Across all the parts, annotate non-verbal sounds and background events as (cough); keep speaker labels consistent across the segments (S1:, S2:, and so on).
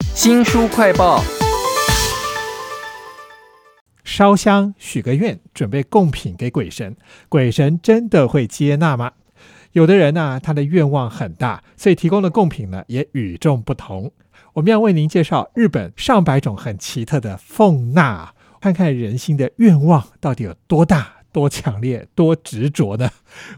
S1: 新书快报：
S2: 烧香许个愿，准备贡品给鬼神，鬼神真的会接纳吗？有的人呢，他的愿望很大，所以提供的贡品呢也与众不同。我们要为您介绍日本上百种很奇特的奉纳，看看人心的愿望到底有多大、多强烈、多执着呢？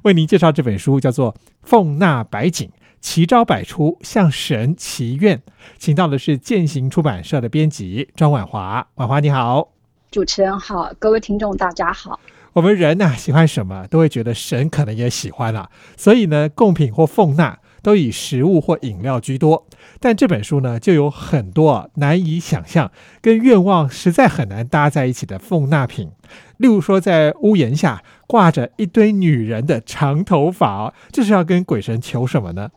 S2: 为您介绍这本书，叫做《奉纳百景》。奇招百出，向神祈愿，请到的是践行出版社的编辑张婉华。婉华你好，
S3: 主持人好，各位听众大家好。
S2: 我们人呢喜欢什么，都会觉得神可能也喜欢啊。所以呢，贡品或奉纳都以食物或饮料居多。但这本书呢，就有很多难以想象，跟愿望实在很难搭在一起的奉纳品。例如说，在屋檐下挂着一堆女人的长头发，这是要跟鬼神求什么呢？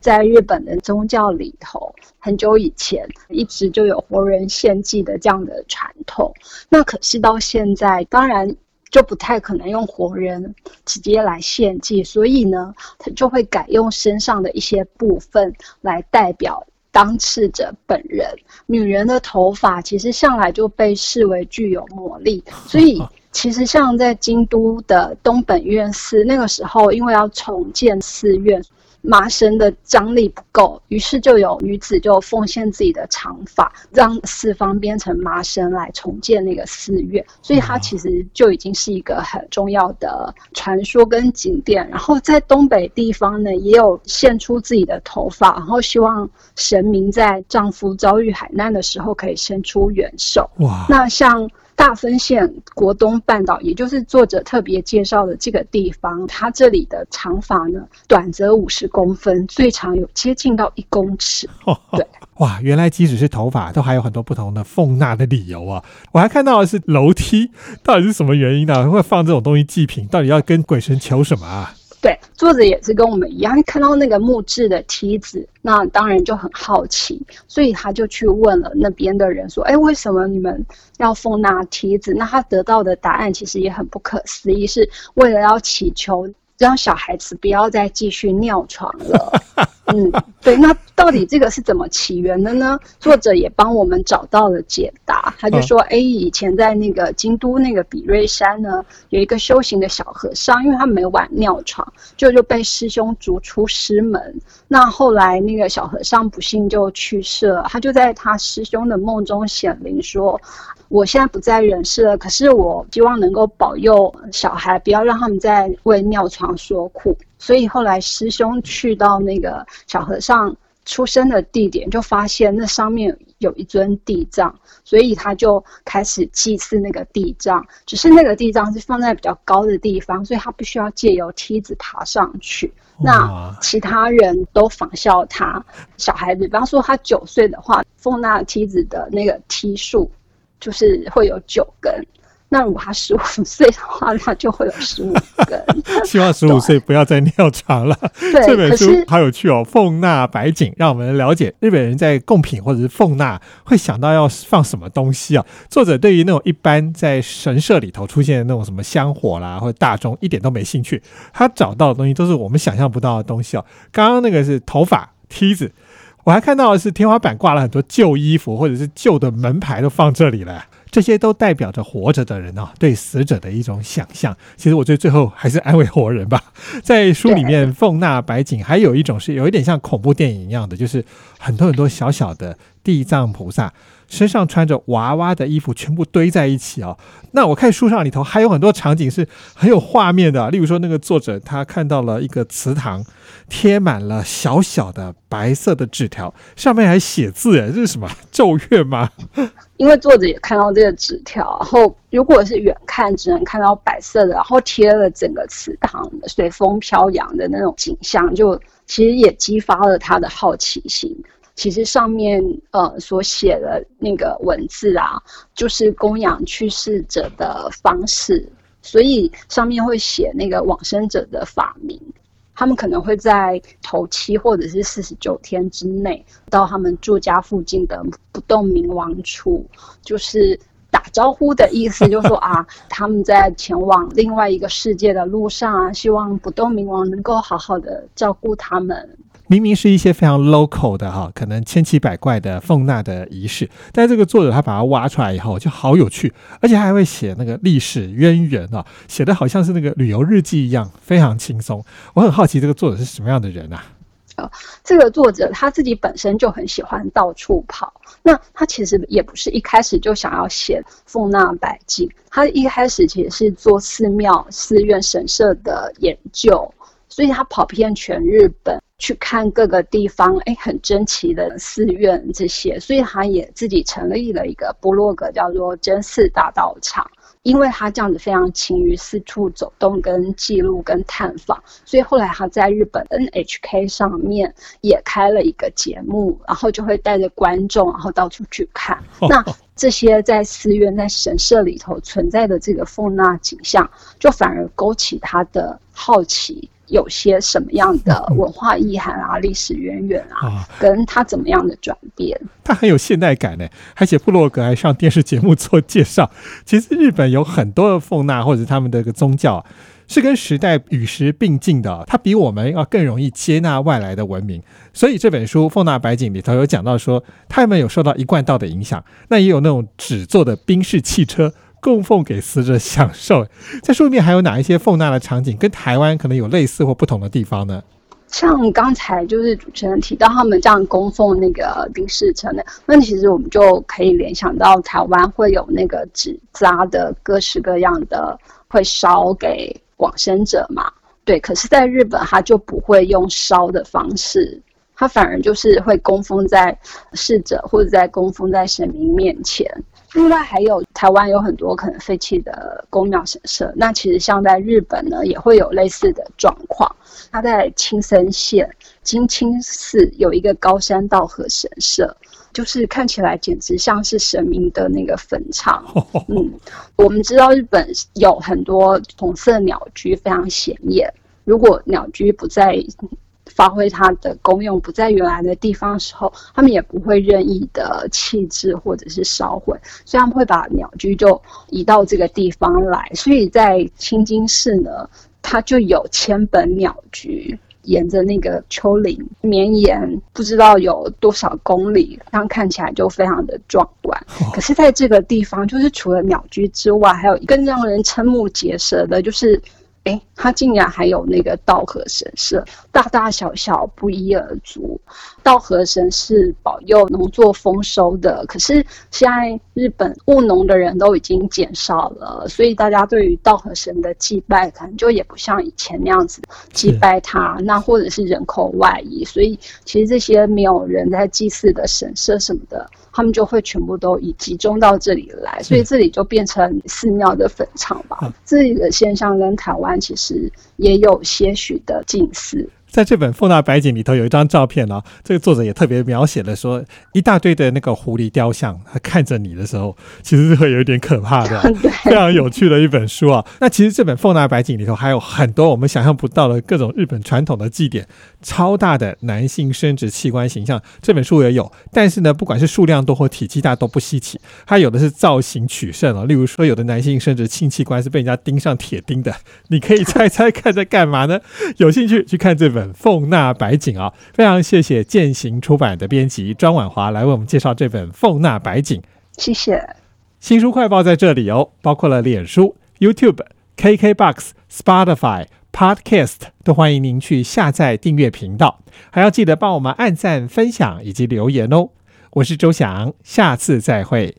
S3: 在日本的宗教里头，很久以前一直就有活人献祭的这样的传统。那可是到现在，当然就不太可能用活人直接来献祭，所以呢，他就会改用身上的一些部分来代表当事者本人。女人的头发其实向来就被视为具有魔力，所以 (laughs) 其实像在京都的东本院寺，那个时候因为要重建寺院。麻绳的张力不够，于是就有女子就奉献自己的长发，让四方编成麻绳来重建那个寺院。所以它其实就已经是一个很重要的传说跟景点。然后在东北地方呢，也有献出自己的头发，然后希望神明在丈夫遭遇海难的时候可以伸出援手。哇！那像。大分县国东半岛，也就是作者特别介绍的这个地方，它这里的长发呢，短则五十公分，最长有接近到一公尺。(laughs) 对，
S2: 哇，原来即使是头发，都还有很多不同的奉纳的理由啊！我还看到的是楼梯，到底是什么原因呢？会放这种东西祭品，到底要跟鬼神求什么啊？
S3: 对，作者也是跟我们一样，看到那个木质的梯子，那当然就很好奇，所以他就去问了那边的人说：“哎，为什么你们要放那梯子？”那他得到的答案其实也很不可思议，是为了要祈求。让小孩子不要再继续尿床了。(laughs) 嗯，对，那到底这个是怎么起源的呢？作者也帮我们找到了解答。他就说：“哎，以前在那个京都那个比瑞山呢，有一个修行的小和尚，因为他每晚尿床，就就被师兄逐出师门。那后来那个小和尚不幸就去世了，他就在他师兄的梦中显灵说。”我现在不在人世了，可是我希望能够保佑小孩，不要让他们再为尿床所苦。所以后来师兄去到那个小和尚出生的地点，就发现那上面有一尊地藏，所以他就开始祭祀那个地藏。只是那个地藏是放在比较高的地方，所以他必须要借由梯子爬上去。那其他人都仿效他，小孩子，比方说他九岁的话，奉那梯子的那个梯数。就是会有九根，那如果他十五岁的话，那就会有十五根。
S2: 希望十五岁不要再尿床了。(laughs) 这本书好有趣哦，奉纳白景，让我们了解日本人在贡品或者是奉纳会想到要放什么东西啊。作者对于那种一般在神社里头出现的那种什么香火啦或者大钟一点都没兴趣，他找到的东西都是我们想象不到的东西哦。刚刚那个是头发梯子。我还看到的是天花板挂了很多旧衣服，或者是旧的门牌都放这里了。这些都代表着活着的人啊，对死者的一种想象。其实我觉得最后还是安慰活人吧。(laughs) 在书里面，奉纳白景还有一种是有一点像恐怖电影一样的，就是很多很多小小的地藏菩萨。身上穿着娃娃的衣服全部堆在一起哦。那我看书上里头还有很多场景是很有画面的，例如说那个作者他看到了一个祠堂，贴满了小小的白色的纸条，上面还写字，哎，这是什么咒怨吗？(laughs)
S3: 因为作者也看到这个纸条，然后如果是远看只能看到白色的，然后贴了整个祠堂随风飘扬的那种景象，就其实也激发了他的好奇心。其实上面呃所写的那个文字啊，就是供养去世者的方式，所以上面会写那个往生者的法名。他们可能会在头七或者是四十九天之内，到他们住家附近的不动明王处，就是打招呼的意思，就说啊，(laughs) 他们在前往另外一个世界的路上啊，希望不动明王能够好好的照顾他们。
S2: 明明是一些非常 local 的哈，可能千奇百怪的奉纳的仪式，但这个作者他把它挖出来以后就好有趣，而且还会写那个历史渊源啊，写的好像是那个旅游日记一样，非常轻松。我很好奇这个作者是什么样的人啊？
S3: 呃，这个作者他自己本身就很喜欢到处跑，那他其实也不是一开始就想要写奉纳百景，他一开始其实是做寺庙、寺院、神社的研究。所以他跑遍全日本去看各个地方，哎，很珍奇的寺院这些，所以他也自己成立了一个部落格，叫做真寺大道场。因为他这样子非常勤于四处走动、跟记录、跟探访，所以后来他在日本 NHK 上面也开了一个节目，然后就会带着观众，然后到处去看。那这些在寺院、在神社里头存在的这个奉纳景象，就反而勾起他的好奇。有些什么样的文化意涵啊、历史渊源啊，跟他怎么样的转变？
S2: 他很有现代感呢，还写布洛格，还上电视节目做介绍。其实日本有很多的奉纳或者他们的个宗教是跟时代与时并进的，它比我们要更容易接纳外来的文明。所以这本书《奉纳白景》里头有讲到说，他们有受到一贯道的影响，那也有那种纸做的宾士汽车。供奉给死者享受，(laughs) 在书里面还有哪一些奉纳的场景跟台湾可能有类似或不同的地方呢？
S3: 像刚才就是主持人提到他们这样供奉那个冰室城的，那其实我们就可以联想到台湾会有那个纸扎的各式各样的会烧给往生者嘛？对，可是在日本他就不会用烧的方式，他反而就是会供奉在逝者或者在供奉在神明面前。另外还有台湾有很多可能废弃的宫庙神社，那其实像在日本呢，也会有类似的状况。它在青森县金青寺有一个高山道和神社，就是看起来简直像是神明的那个坟场。(laughs) 嗯，我们知道日本有很多红色鸟居非常显眼，如果鸟居不在。发挥它的功用不在原来的地方的时候，他们也不会任意的弃置或者是烧毁，所以他们会把鸟居就移到这个地方来。所以在青金市呢，它就有千本鸟居，沿着那个丘陵绵延不知道有多少公里，这样看起来就非常的壮观。(laughs) 可是在这个地方，就是除了鸟居之外，还有更让人瞠目结舌的，就是。哎，它竟然还有那个稻荷神社，大大小小不一而足。稻荷神是保佑农作丰收的，可是现在日本务农的人都已经减少了，所以大家对于稻荷神的祭拜，可能就也不像以前那样子祭拜他。那或者是人口外移，所以其实这些没有人在祭祀的神社什么的。他们就会全部都以集中到这里来，所以这里就变成寺庙的坟场吧。这里的现象跟台湾其实也有些许的近似。
S2: 在这本《凤纳白景》里头有一张照片啊，这个作者也特别描写了说，一大堆的那个狐狸雕像，他看着你的时候，其实是会有点可怕的，(laughs) 非常有趣的一本书啊。那其实这本《凤纳白景》里头还有很多我们想象不到的各种日本传统的祭典，超大的男性生殖器官形象，这本书也有。但是呢，不管是数量多或体积大都不稀奇，它有的是造型取胜啊。例如说，有的男性生殖性器官是被人家钉上铁钉的，你可以猜猜看在干嘛呢？有兴趣去看这本。奉纳白景啊，非常谢谢践行出版的编辑庄婉华来为我们介绍这本《奉纳白景》。
S3: 谢谢。
S2: 新书快报在这里哦，包括了脸书、YouTube、KKBox、Spotify、Podcast，都欢迎您去下载订阅频道，还要记得帮我们按赞、分享以及留言哦。我是周翔，下次再会。